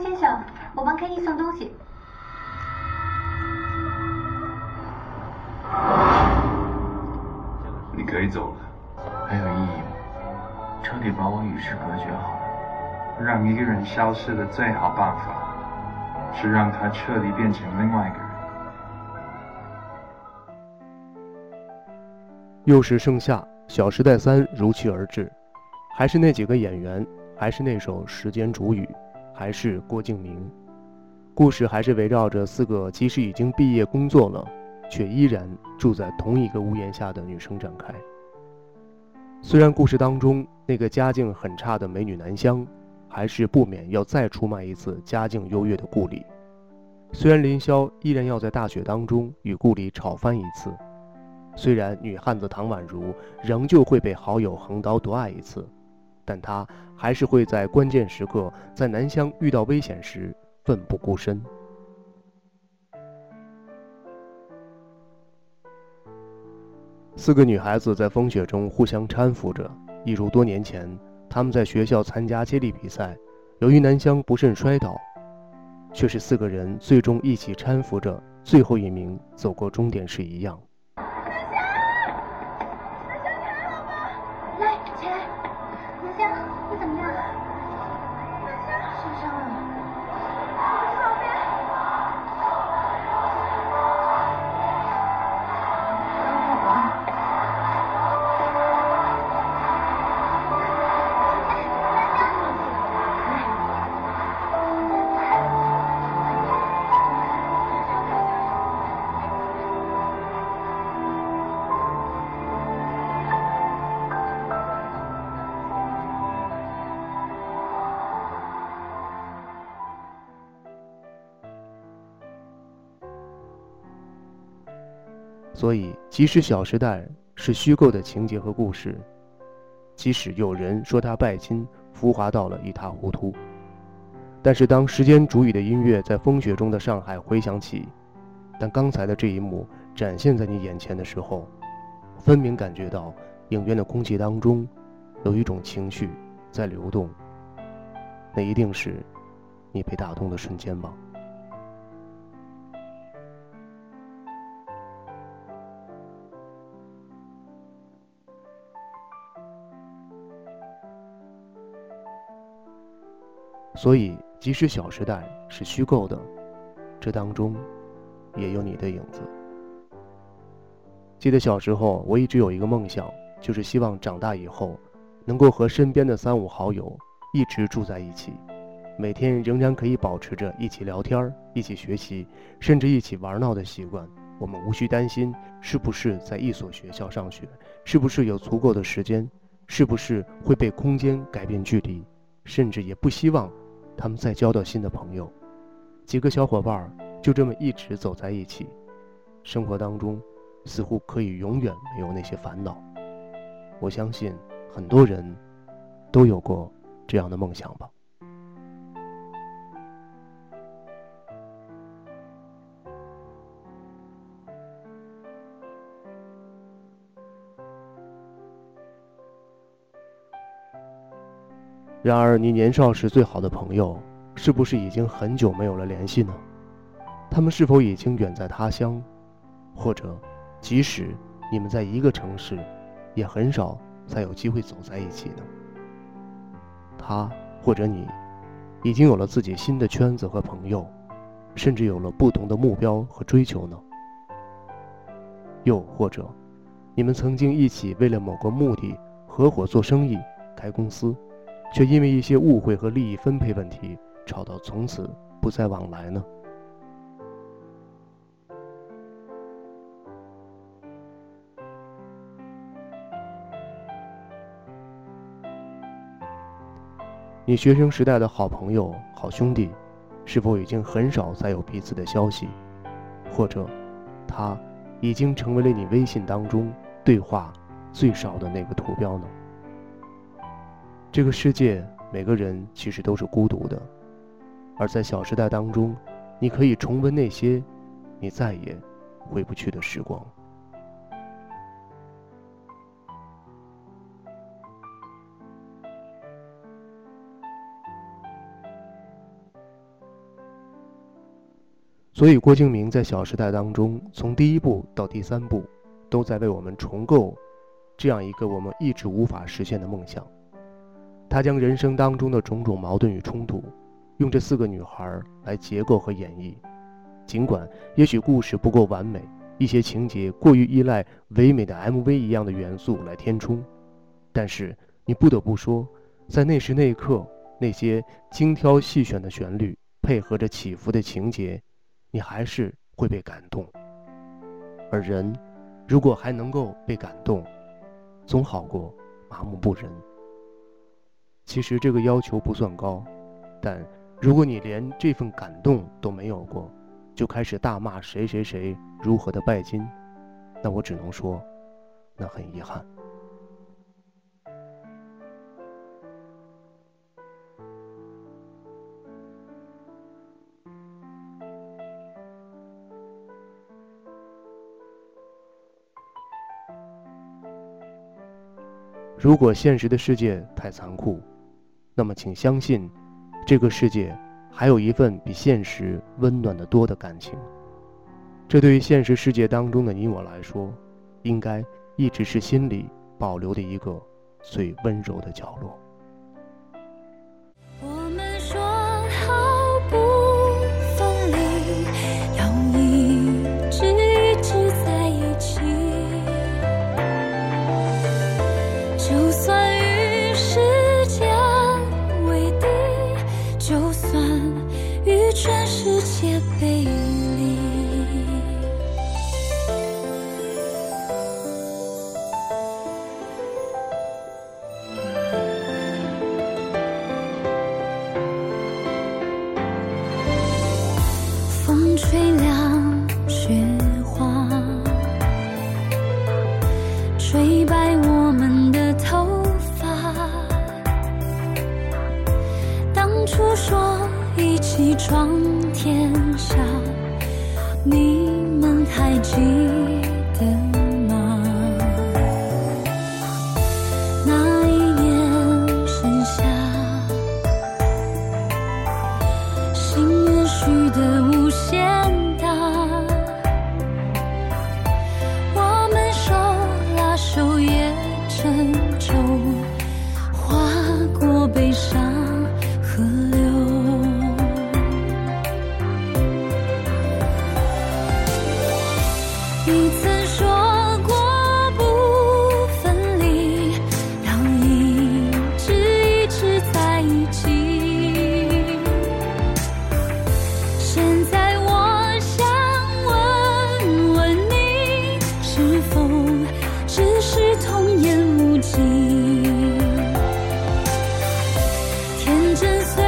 先生，我帮 Kitty 送东西。你可以走了。还有意义吗？彻底把我与世隔绝好了。让一个人消失的最好办法，是让他彻底变成另外一个人。又是盛夏，《小时代三》如期而至，还是那几个演员，还是那首《时间煮雨》，还是郭敬明，故事还是围绕着四个即使已经毕业工作了，却依然住在同一个屋檐下的女生展开。虽然故事当中那个家境很差的美女南湘。还是不免要再出卖一次家境优越的顾里。虽然林霄依然要在大雪当中与顾里吵翻一次，虽然女汉子唐宛如仍旧会被好友横刀夺爱一次，但她还是会在关键时刻，在南湘遇到危险时奋不顾身。四个女孩子在风雪中互相搀扶着，一如多年前。他们在学校参加接力比赛，由于南湘不慎摔倒，却是四个人最终一起搀扶着最后一名走过终点时一样。怎么样？受伤了吗？所以，即使《小时代》是虚构的情节和故事，即使有人说他拜金浮华到了一塌糊涂，但是当时间煮雨的音乐在风雪中的上海回响起，当刚才的这一幕展现在你眼前的时候，分明感觉到影院的空气当中有一种情绪在流动。那一定是你被打动的瞬间吧。所以，即使《小时代》是虚构的，这当中也有你的影子。记得小时候，我一直有一个梦想，就是希望长大以后，能够和身边的三五好友一直住在一起，每天仍然可以保持着一起聊天、一起学习，甚至一起玩闹的习惯。我们无需担心是不是在一所学校上学，是不是有足够的时间，是不是会被空间改变距离，甚至也不希望。他们再交到新的朋友，几个小伙伴就这么一直走在一起，生活当中似乎可以永远没有那些烦恼。我相信很多人都有过这样的梦想吧。然而，你年少时最好的朋友，是不是已经很久没有了联系呢？他们是否已经远在他乡，或者，即使你们在一个城市，也很少再有机会走在一起呢？他或者你，已经有了自己新的圈子和朋友，甚至有了不同的目标和追求呢？又或者，你们曾经一起为了某个目的合伙做生意、开公司？却因为一些误会和利益分配问题，吵到从此不再往来呢？你学生时代的好朋友、好兄弟，是否已经很少再有彼此的消息？或者，他已经成为了你微信当中对话最少的那个图标呢？这个世界，每个人其实都是孤独的，而在《小时代》当中，你可以重温那些你再也回不去的时光。所以郭敬明在《小时代》当中，从第一部到第三部，都在为我们重构这样一个我们一直无法实现的梦想。他将人生当中的种种矛盾与冲突，用这四个女孩来结构和演绎。尽管也许故事不够完美，一些情节过于依赖唯美的 MV 一样的元素来填充，但是你不得不说，在那时那一刻，那些精挑细选的旋律配合着起伏的情节，你还是会被感动。而人，如果还能够被感动，总好过麻木不仁。其实这个要求不算高，但如果你连这份感动都没有过，就开始大骂谁谁谁如何的拜金，那我只能说，那很遗憾。如果现实的世界太残酷，那么请相信，这个世界。还有一份比现实温暖的多的感情，这对于现实世界当中的你我来说，应该一直是心里保留的一个最温柔的角落。就算与全世界背离。风吹凉雪。窗真。